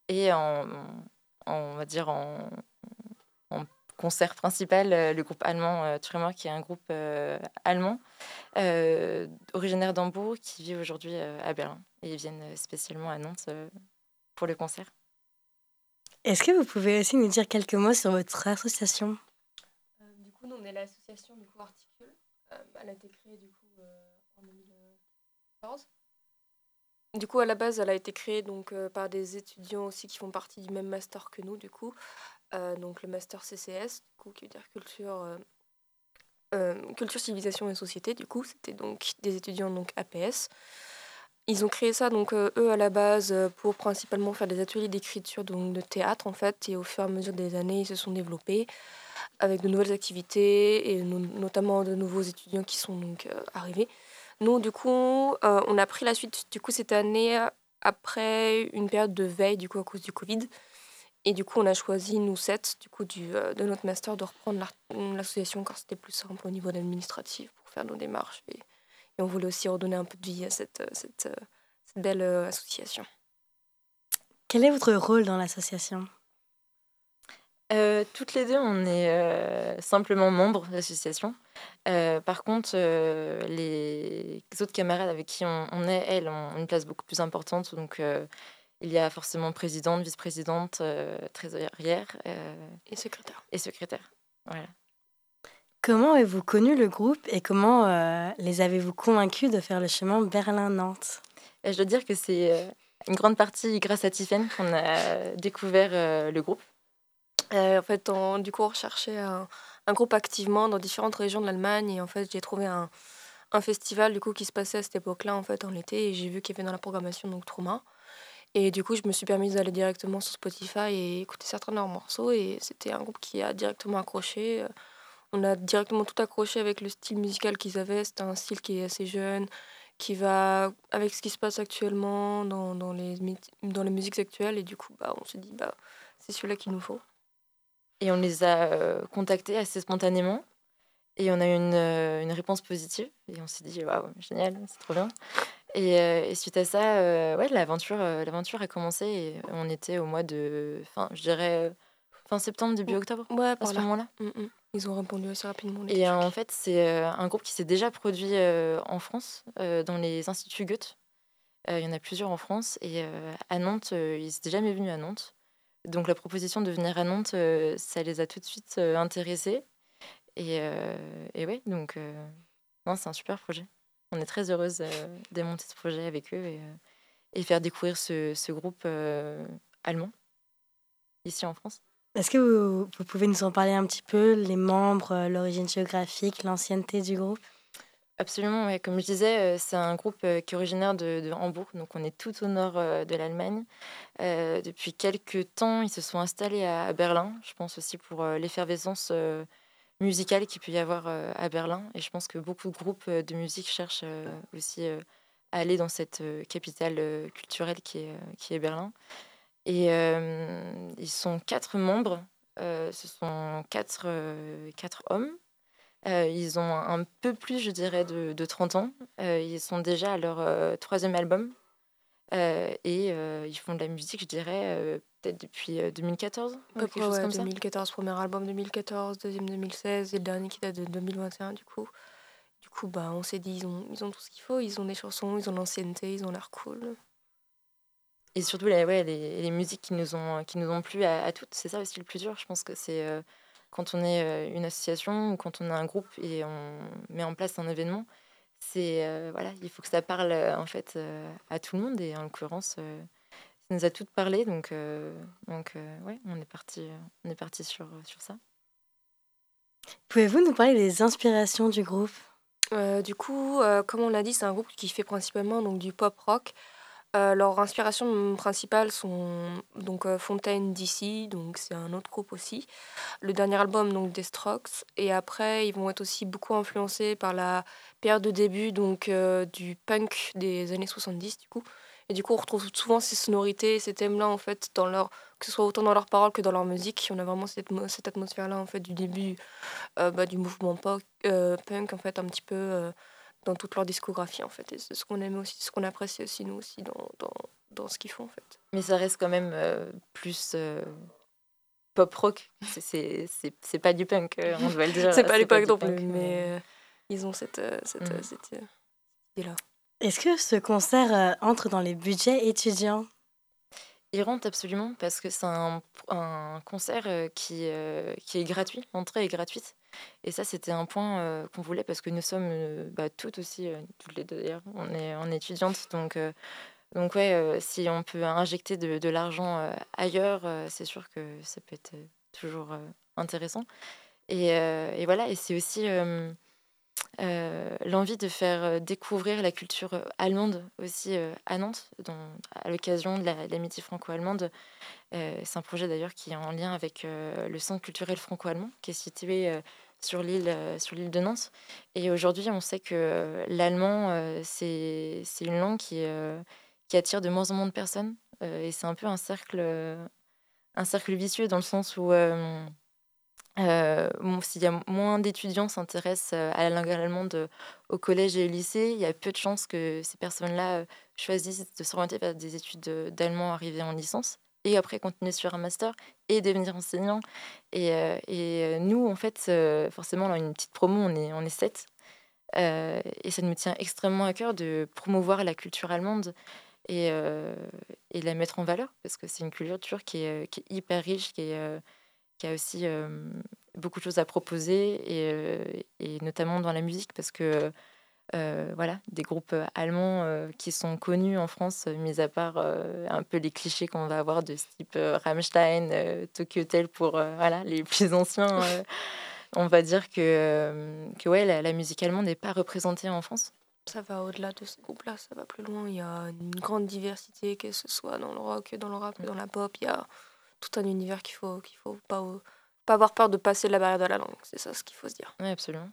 et en, on va dire en, concert principal, le groupe allemand Tremor, qui est un groupe allemand originaire d'Hambourg, qui vit aujourd'hui à Berlin. Et ils viennent spécialement à Nantes pour le concert. Est-ce que vous pouvez aussi nous dire quelques mots sur votre association? On est l'association du coup Articule. Euh, elle a été créée du coup euh, en 2014. Du coup, à la base, elle a été créée donc euh, par des étudiants aussi qui font partie du même master que nous, du coup. donc le master CCS, du coup, qui veut dire culture, culture, civilisation et société. Du coup, c'était donc des étudiants donc APS. Ils ont créé ça donc eux à la base pour principalement faire des ateliers d'écriture donc de théâtre en fait et au fur et à mesure des années ils se sont développés avec de nouvelles activités et notamment de nouveaux étudiants qui sont donc euh, arrivés. Nous, du coup, euh, on a pris la suite du coup cette année après une période de veille du coup à cause du Covid. Et du coup, on a choisi, nous sept, du coup, euh, de notre master, de reprendre l'association car c'était plus simple au niveau administratif pour faire nos démarches. Et, on voulait aussi redonner un peu de vie à cette, cette belle association. Quel est votre rôle dans l'association? Euh, toutes les deux, on est euh, simplement membres de l'association. Euh, par contre, les autres camarades avec qui on, est, elles, ont une place beaucoup plus importante. Donc, il y a forcément présidente, vice-présidente, trésorière. et secrétaire. Et secrétaire. Voilà. Comment avez-vous connu le groupe et comment les avez-vous convaincus de faire le chemin Berlin-Nantes? Je dois dire que c'est une grande partie grâce à Tiffen qu'on a découvert le groupe. Euh, en fait, du coup, on recherchait un, groupe activement dans différentes régions de l'Allemagne. Et en fait, j'ai trouvé un, festival du coup, qui se passait à cette époque-là, en fait, en été. Et j'ai vu qu'il y avait dans la programmation donc Trauma. Et du coup, je me suis permise d'aller directement sur Spotify et écouter certains de leurs morceaux. Et c'était un groupe qui a directement accroché. On a directement tout accroché avec le style musical qu'ils avaient. C'était un style qui est assez jeune, qui va avec ce qui se passe actuellement dans, dans, les, dans les musiques actuelles. Et du coup, bah, on s'est dit, bah, c'est celui-là qu'il nous faut. Et on les a euh, contactés assez spontanément. Et on a eu une, euh, une réponse positive. Et on s'est dit, waouh, génial, c'est trop bien. Et, euh, et, suite à ça, ouais, l'aventure, l'aventure a commencé. Et on était au mois de. Enfin, je dirais fin septembre, début octobre. Ouais, à ce moment-là. Mm, mm. Ils ont répondu assez rapidement. Et en fait, c'est un groupe qui s'est déjà produit en France, dans les instituts Goethe. Il y en a plusieurs en France. Et à Nantes, ils n'étaient jamais venus à Nantes. Donc la proposition de venir à Nantes, euh, ça les a tout de suite euh, intéressés. Et, euh, oui, donc c'est un super projet. On est très heureuse de monter ce projet avec eux et, faire découvrir ce, groupe allemand ici en France. Est-ce que vous, pouvez nous en parler un petit peu, les membres, l'origine géographique, l'ancienneté du groupe? Absolument, ouais. comme je disais, c'est un groupe qui est originaire de, Hambourg, donc on est tout au nord de l'Allemagne. depuis quelques temps, ils se sont installés à, Berlin, je pense aussi pour l'effervescence musicale qu'il peut y avoir à Berlin. Et je pense que beaucoup de groupes de musique cherchent aussi à aller dans cette capitale culturelle qui est, qui est Berlin. Et ils sont quatre membres, ce sont quatre, quatre hommes euh, ils ont un peu plus, je dirais, de, de 30 ans. Euh, ils sont déjà à leur euh, troisième album. et ils font de la musique, je dirais, peut-être depuis 2014. quelque chose comme 2014, premier album 2014, deuxième 2016 et le dernier qui date de 2021 du coup. Du coup, bah, on s'est dit, ils ont, ils ont tout ce qu'il faut. Ils ont des chansons, ils ont l'ancienneté, ils ont l'air cool. Et surtout, les, ouais, les, les, musiques qui nous ont, qui nous ont plu à, à toutes, c'est ça aussi le plus dur. Je pense que c'est quand on est euh, une association ou quand on a un groupe et on met en place un événement, c'est euh, voilà, il faut que ça parle euh, en fait à tout le monde et en l'occurrence, ça nous a toutes parlé donc donc ouais, on est parti on est parti sur sur ça. Pouvez-vous nous parler des inspirations du groupe? Du coup, comme on l'a dit, c'est un groupe qui fait principalement donc du pop rock. Euh, leurs inspirations principales sont donc euh, Fontaine DC, donc c'est un autre groupe aussi. Le dernier album donc des Strokes et après ils vont être aussi beaucoup influencés par la période de début donc euh, du punk des années 70 du coup. Et du coup on retrouve souvent ces sonorités, ces thèmes-là en fait dans leur que ce soit autant dans leurs paroles que dans leur musique. On a vraiment cette, cette atmosphère-là en fait du début bah, du mouvement punk en fait un petit peu dans toute leur discographie en fait. Et c'est ce qu'on aime aussi, ce qu'on apprécie aussi nous aussi dans, dans, dans ce qu'ils font en fait. Mais ça reste quand même euh, plus euh, pop rock. C'est pas du punk, euh, on doit le dire. *laughs* c'est pas du punk non plus, mais ils ont cette, cette, mm. cette idée-là. Est-ce que ce concert entre dans les budgets étudiants? Il rentre absolument parce que c'est un, un, concert qui, qui est gratuit, l'entrée est gratuite. Et ça, c'était un point qu'on voulait parce que nous sommes euh, toutes aussi, toutes les deux d'ailleurs, on est, en étudiante. Donc, donc ouais, si on peut injecter de, de l'argent ailleurs, c'est sûr que ça peut être toujours intéressant. Et, et, voilà, et c'est aussi l'envie de faire découvrir la culture allemande aussi à Nantes, à l'occasion de l'amitié franco-allemande. c'est un projet d'ailleurs qui est en lien avec le Centre culturel franco-allemand, qui est situé sur l'île euh, sur l'île de Nantes. Et aujourd'hui, on sait que euh, l'allemand, euh, c'est une langue qui, qui attire de moins en moins de personnes. et c'est un peu un cercle, un cercle vicieux dans le sens où s'il y a moins d'étudiants s'intéressent à la langue allemande au collège et au lycée, il y a peu de chances que ces personnes-là choisissent de s'orienter vers des études d'allemand arrivées en licence et après continuer sur un master et devenir enseignant. Et, euh, euh, nous, en fait, euh, forcément, dans une petite promo, on est, sept. et ça me tient extrêmement à cœur de promouvoir la culture allemande et, et la mettre en valeur, parce que c'est une culture qui est, qui est, hyper riche, qui, est, qui a aussi beaucoup de choses à proposer, et, et, notamment dans la musique, parce que euh, voilà, des groupes allemands euh, qui sont connus en France, mis à part un peu les clichés qu'on va avoir de ce type Rammstein, Tokyo Hotel pour voilà, les plus anciens. *laughs* on va dire que, que ouais, la, musique allemande n'est pas représentée en France. Ça va au-delà de ce groupe-là, ça va plus loin. Il y a une grande diversité, que ce soit dans le rock, dans le rap, dans la pop. Il y a tout un univers qu'il faut, qu'il faut pas, pas avoir peur de passer la barrière de la langue. C'est ça ce qu'il faut se dire. Oui, absolument.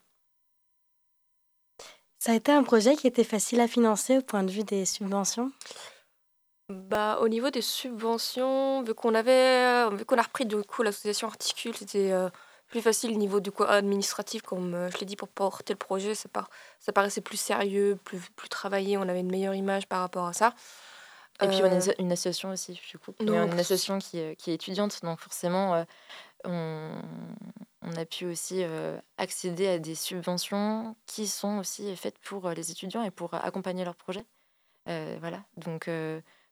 Ça a été un projet qui était facile à financer au point de vue des subventions? Bah, au niveau des subventions, vu qu'on avait, vu qu'on a repris du coup l'association Articule, c'était euh, plus facile au niveau du coup administratif, comme euh, je l'ai dit, pour porter le projet, ça, ça paraissait plus sérieux, plus, plus travaillé, on avait une meilleure image par rapport à ça. Et puis on a euh, une association aussi, du coup. une association qui, qui, est étudiante, donc forcément, on, on, a pu aussi euh, accéder à des subventions qui sont aussi faites pour euh, les étudiants et pour accompagner leurs projets. Euh, voilà, donc,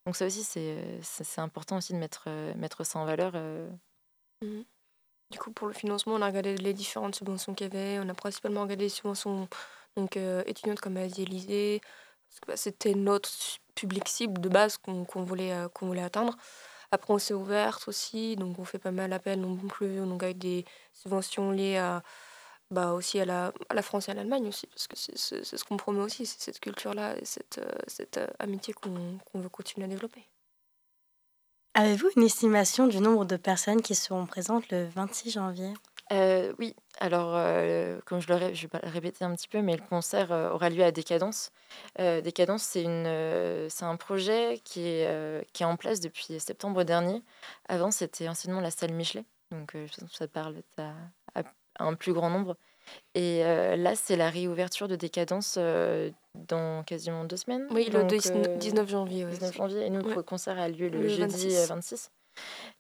donc ça aussi, c'est important aussi de mettre, mettre ça en valeur. Mmh. Du coup, pour le financement, on a regardé les différentes subventions qu'il y avait. On a principalement regardé les subventions donc, étudiantes comme Asie Élysée, parce que bah, c'était notre public cible de base qu'on voulait, qu'on voulait atteindre. Après, on s'est ouverte aussi, donc on fait pas mal d'appels non plus, donc avec des subventions liées à, bah aussi à la, à la France et à l'Allemagne aussi, parce que c'est ce qu'on promet aussi, c'est cette culture-là et cette, euh, cette euh, amitié qu'on veut continuer à développer. Avez-vous une estimation du nombre de personnes qui seront présentes le 26 janvier? Euh, oui, alors euh, comme je, le je vais le répéter un petit peu, mais le concert euh, aura lieu à Décadence. Décadence, c'est une, c'est un projet qui est, qui est en place depuis septembre dernier. Avant, c'était anciennement la salle Michelet, donc ça parle à, un plus grand nombre. Et là, c'est la réouverture de Décadence dans quasiment deux semaines. Oui, le 19 janvier. 19 janvier, et notre concert a lieu le, jeudi 26.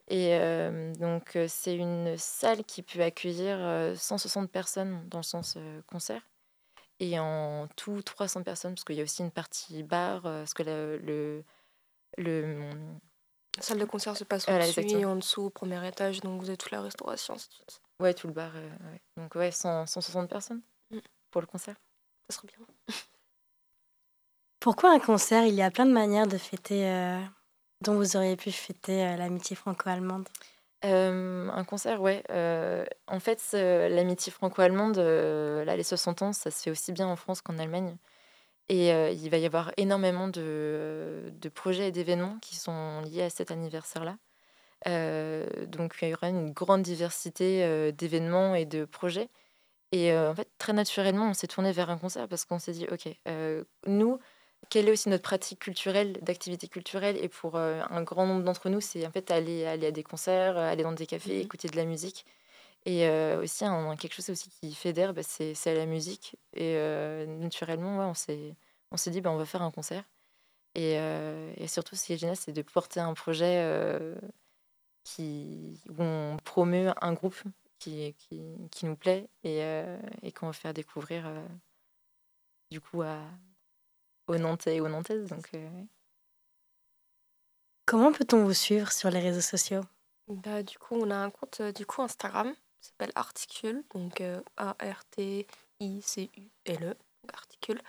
Et euh, donc, euh, c'est une salle qui peut accueillir 160 euh, personnes dans le sens concert. Et en tout, 300 personnes, parce qu'il y a aussi une partie bar, parce que le, le, la salle de concert se passe au-dessus en dessous, au premier étage, donc vous avez toute la restauration. Ouais, tout le bar. Donc, ouais, 160 personnes mm. pour le concert. Ça serait bien. Pourquoi un concert? Il y a plein de manières de fêter dont vous auriez pu fêter euh, l'amitié franco-allemande? Euh, un concert, ouais. Euh, en fait, l'amitié franco-allemande, là, les 60 ans, ça se fait aussi bien en France qu'en Allemagne. Et il va y avoir énormément de, de projets et d'événements qui sont liés à cet anniversaire-là. donc il y aura une grande diversité d'événements et de projets. Et en fait, très naturellement, on s'est tourné vers un concert parce qu'on s'est dit, OK, nous, quelle est aussi notre pratique culturelle, d'activité culturelle Et pour un grand nombre d'entre nous, c'est en fait aller, aller à des concerts, aller dans des cafés, mmh écouter de la musique. Et aussi, un, quelque chose aussi qui fédère, bah, c'est la musique. Et naturellement, ouais, on s'est on s'est dit, bah, on va faire un concert. Et, et surtout, ce qui est génial, c'est de porter un projet qui, où on promeut un groupe qui, qui, qui nous plaît et, et qu'on va faire découvrir du coup à, aux Nantais et aux Nantaises. Donc, Comment peut-on vous suivre sur les réseaux sociaux? Bah, Du coup, on a un compte du coup Instagram qui s'appelle Articule, donc A-R-T-I-C-U-L-E, Articule.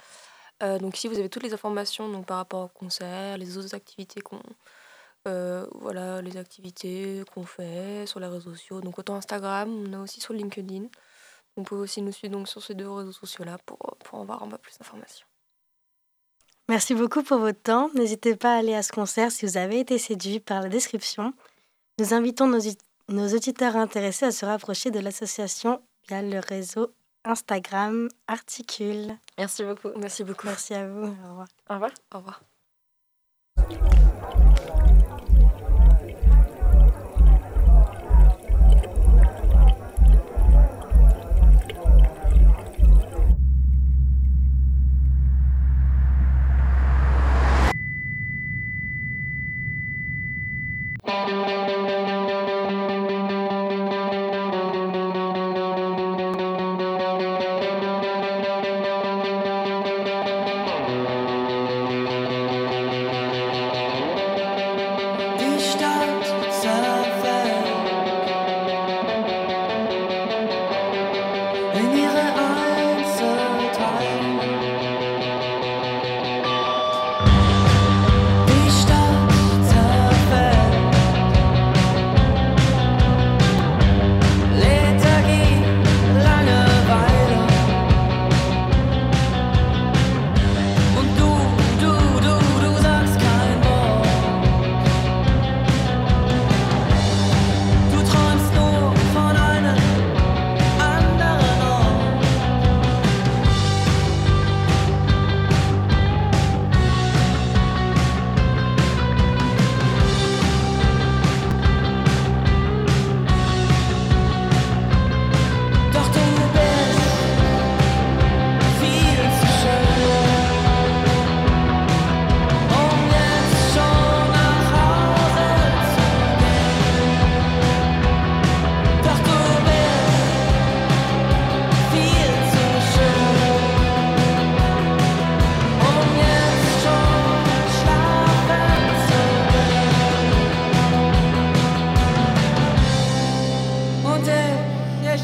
Euh, donc ici, vous avez toutes les informations donc, par rapport au concert, les autres activités qu'on... Euh, voilà, les activités qu'on fait sur les réseaux sociaux. Donc autant Instagram, on a aussi sur LinkedIn. On peut aussi nous suivre donc sur ces deux réseaux sociaux-là pour, pour avoir un peu plus d'informations. Merci beaucoup pour votre temps. N'hésitez pas à aller à ce concert si vous avez été séduit par la description. Nous invitons nos, nos auditeurs intéressés à se rapprocher de l'association via le réseau Instagram Articule. Merci beaucoup. Merci beaucoup. Merci à vous. Au revoir. Au revoir. Au revoir.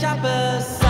Shabbos.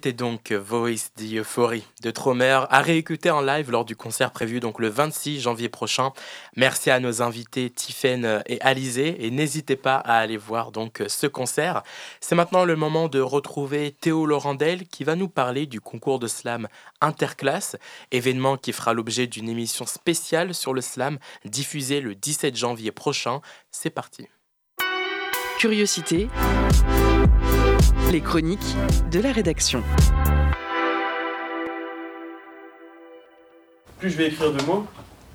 C'était donc Voice the Euphorie de Tromer à réécouter en live lors du concert prévu donc le 26 janvier prochain. Merci à nos invités Tiffen et Alizé et n'hésitez pas à aller voir donc ce concert. C'est maintenant le moment de retrouver Théo Laurendel qui va nous parler du concours de slam interclasse, événement qui fera l'objet d'une émission spéciale sur le slam diffusée le 17 janvier prochain. C'est parti. Curiosité les chroniques de la rédaction. Plus je vais écrire de mots,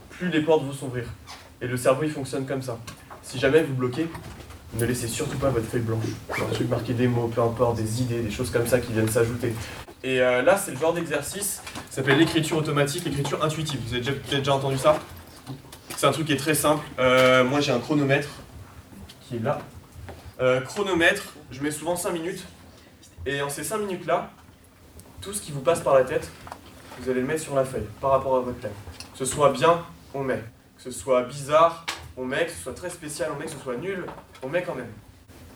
plus les portes vont s'ouvrir. Et le cerveau il fonctionne comme ça. Si jamais vous bloquez, ne laissez surtout pas votre feuille blanche. Un truc marqué des mots, peu importe, des idées, des choses comme ça qui viennent s'ajouter. Et euh, là, c'est le genre d'exercice, ça s'appelle l'écriture automatique, l'écriture intuitive. Vous avez déjà, déjà entendu ça? C'est un truc qui est très simple. Euh, moi, j'ai un chronomètre qui est là. Euh, chronomètre, je mets souvent 5 minutes. Et en ces 5 minutes-là, tout ce qui vous passe par la tête, vous allez le mettre sur la feuille par rapport à votre thème. Que ce soit bien, on met. Que ce soit bizarre, on met. Que ce soit très spécial, on met. Que ce soit nul, on met quand même.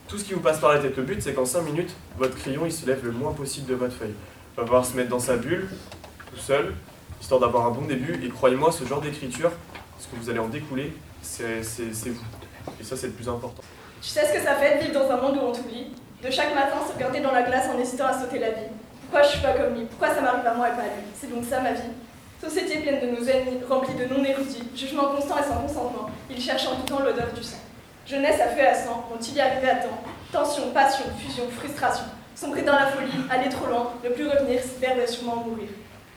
Tout ce qui vous passe par la tête. Le but, c'est qu'en 5 minutes, votre crayon, il se lève le moins possible de votre feuille. Il va pouvoir se mettre dans sa bulle, tout seul, histoire d'avoir un bon début. Et croyez-moi, ce genre d'écriture, ce que vous allez en découler, c'est vous. Et ça, c'est le plus important. Tu sais ce que ça fait de vivre dans un monde où on t'oublie? De chaque matin se regarder dans la glace en hésitant à sauter la vie. Pourquoi je suis pas comme lui? Pourquoi ça m'arrive à moi et pas à lui? C'est donc ça ma vie. Société pleine de nos ennemis, remplie de non-érudits, jugement constant et sans consentement, ils cherchent en tout temps l'odeur du sang. Jeunesse à feu et à sang, vont-ils y arriver à temps Tension, passion, fusion, frustration. Sombrer dans la folie, aller trop loin, ne plus revenir, se perdre et sûrement mourir.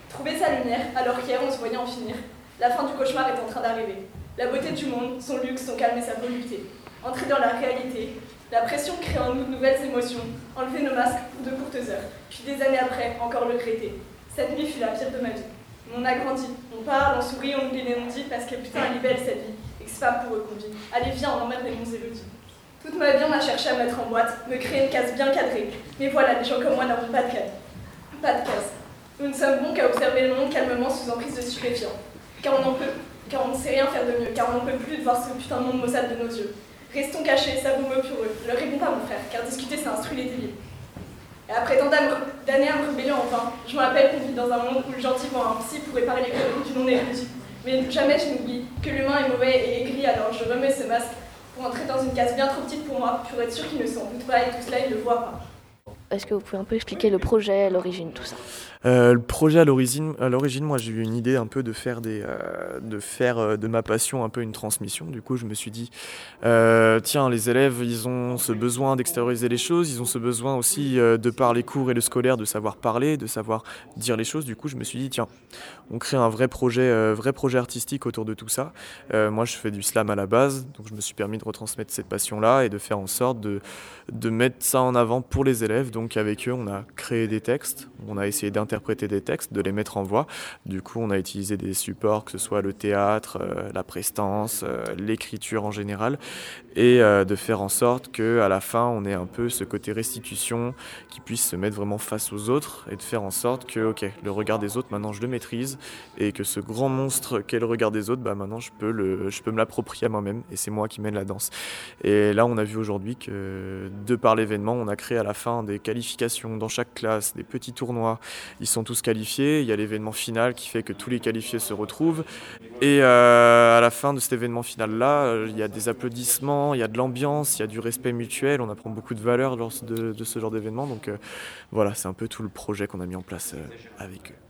Trouver sa lumière, alors qu'hier on se voyait en finir. La fin du cauchemar est en train d'arriver. La beauté du monde, son luxe, son calme et sa volupté. Entrer dans la réalité, la pression crée en nous de nouvelles émotions, enlever nos masques pour de courtes heures, puis des années après, encore le regretter. Cette nuit fut la pire de ma vie. On a grandi, on parle, on sourit, on oublie les non-dits parce que putain, elle est belle cette vie, et que c'est pas pour eux qu'on vit. Allez, viens, on emmène les bons élodie. Toute ma vie, on a cherché à mettre en boîte, me créer une case bien cadrée. Mais voilà, les gens comme moi n'avons pas de case. Pas de case. Nous ne sommes bons qu'à observer le monde calmement sous emprise de stupéfiants. Car on, car on ne sait rien faire de mieux, car on n'en peut plus de voir ce putain de monde maussade de nos yeux. Restons cachés, ça vous me pureux. Ne réponds pas, mon frère, car discuter, ça instruit les débiles. Et après tant d'années à me rebeller enfin, je me rappelle qu'on vit dans un monde où le gentil voit un psy pour réparer les conneries du non-érudit. Mais jamais je n'oublie que l'humain est mauvais et aigri, alors je remets ce masque pour entrer dans une case bien trop petite pour moi, pour être sûr qu'il ne s'en doute pas et tout cela, il ne le voit pas. Est-ce que vous pouvez un peu expliquer le projet, l'origine, tout ça? Euh, le projet à l'origine, à l'origine, moi j'ai eu une idée un peu de faire des, euh, de faire euh, de ma passion un peu une transmission. Du coup, je me suis dit, tiens, les élèves, ils ont ce besoin d'extérioriser les choses, ils ont ce besoin aussi de par les cours et le scolaire de savoir parler, de savoir dire les choses. Du coup, je me suis dit, tiens, on crée un vrai projet, vrai projet artistique autour de tout ça. moi, je fais du slam à la base, donc je me suis permis de retransmettre cette passion-là et de faire en sorte de, de mettre ça en avant pour les élèves. Avec eux, on a créé des textes, on a essayé d'interpréter interpréter des textes, de les mettre en voix. Du coup, on a utilisé des supports, que ce soit le théâtre, euh, la prestance, euh, l'écriture en général, et euh, de faire en sorte que à la fin, on ait un peu ce côté restitution qui puisse se mettre vraiment face aux autres et de faire en sorte que, ok, le regard des autres, maintenant je le maîtrise et que ce grand monstre qu'est le regard des autres, bah maintenant je peux le, je peux me l'approprier à moi-même et c'est moi qui mène la danse. Et là, on a vu aujourd'hui que de par l'événement, on a créé à la fin des qualifications dans chaque classe, des petits tournois ils sont tous qualifiés. Il y a l'événement final qui fait que tous les qualifiés se retrouvent. Et euh, à la fin de cet événement final-là, euh, il y a des applaudissements, il y a de l'ambiance, il y a du respect mutuel. On apprend beaucoup de valeurs lors de, ce genre d'événement. Donc euh, voilà, c'est un peu tout le projet qu'on a mis en place avec eux.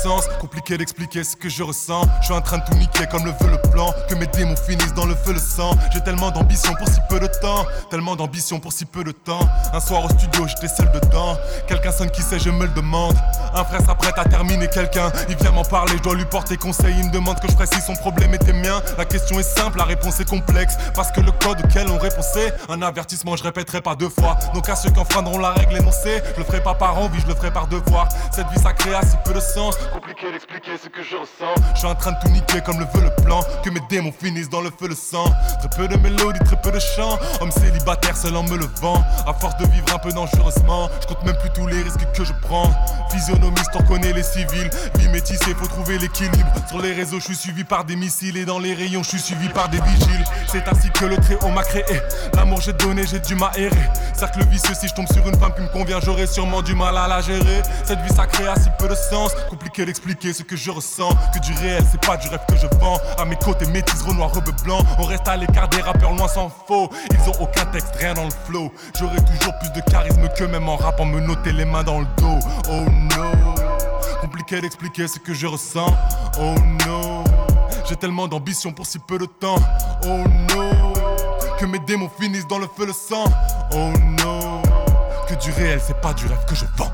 Assez peu de sens Compliqué d'expliquer ce que je ressens. Je suis en train de tout niquer comme le veut le plan. Que mes démons finissent dans le feu le sang. J'ai tellement d'ambition pour si peu de temps. Tellement d'ambition pour si peu de temps. Un soir au studio j'étais seul dedans. Quelqu'un sonne qui sait je me le demande. Un frère s'apprête à terminer quelqu'un. Il vient m'en parler je dois lui porter conseil. Il me demande que je précise son problème était mien. La question est simple la réponse est complexe. Parce que le code auquel on répondait Un avertissement je répéterai pas deux fois. Donc à ceux qui enfreindront la règle énoncée Je le ferai pas par envie je le ferai par devoir. Cette vie ça crée assez peu de sens. Compliqué d'expliquer ce que je ressens. Je suis en train de tout niquer comme le veut le plan. Que mes démons finissent dans le feu le sang. Très peu de mélodies, très peu de chants. Homme célibataire seul en me levant. À force de vivre un peu dangereusement, je compte même plus tous les risques que je prends. Physionomiste, on connaît les civils. Vie métissée, faut trouver l'équilibre. Sur les réseaux, je suis suivi par des missiles. Et dans les rayons, je suis suivi par des vigiles. C'est ainsi que le Très-Haut m'a créé. L'amour j'ai donné, j'ai dû m'aérer. Cercle vicieux, si je tombe sur une femme qui me convient, j'aurai sûrement du mal à la gérer. Cette vie sacrée a si peu de sens. Compliqué d'expliquer que je ressens. Que du réel, c'est pas du rêve que je vends. À mes côtés, métis, renoir, rebeu blanc. On reste à l'écart des rappeurs loin sans faux. Ils ont aucun texte, rien dans le flow. J'aurai toujours plus de charisme que même en rappant me noter les mains dans le dos. Oh no. Compliqué d'expliquer ce que je ressens. Oh no. J'ai tellement d'ambition pour si peu de temps. Oh no. Que mes démons finissent dans le feu le sang. Oh no. Que du réel, c'est pas du rêve que je vends.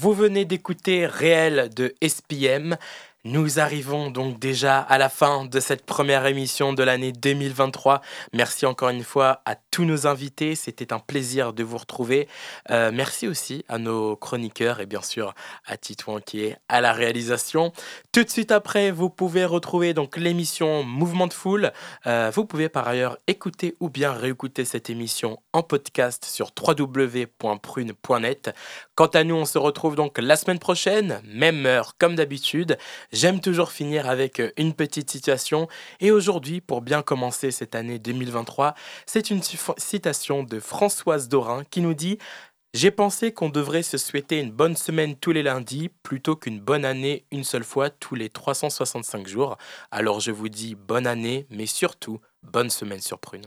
Vous venez d'écouter Réel de SPM. Nous arrivons donc déjà à la fin de cette première émission de l'année 2023. Merci encore une fois à tous nos invités. C'était un plaisir de vous retrouver. Euh, merci aussi à nos chroniqueurs et bien sûr à Titouan qui est à la réalisation. Tout de suite après, vous pouvez retrouver donc l'émission Mouvement de Foule. Euh, vous pouvez par ailleurs écouter ou bien réécouter cette émission en podcast sur www.prune.net. Quant à nous, on se retrouve donc la semaine prochaine, même heure comme d'habitude. J'aime toujours finir avec euh, une petite citation et aujourd'hui, pour bien commencer cette année 2023, c'est une citation de Françoise Dorin qui nous dit j'ai pensé qu'on devrait se souhaiter une bonne semaine tous les lundis plutôt qu'une bonne année une seule fois tous les 365 jours. Alors je vous dis bonne année, mais surtout bonne semaine sur Prune.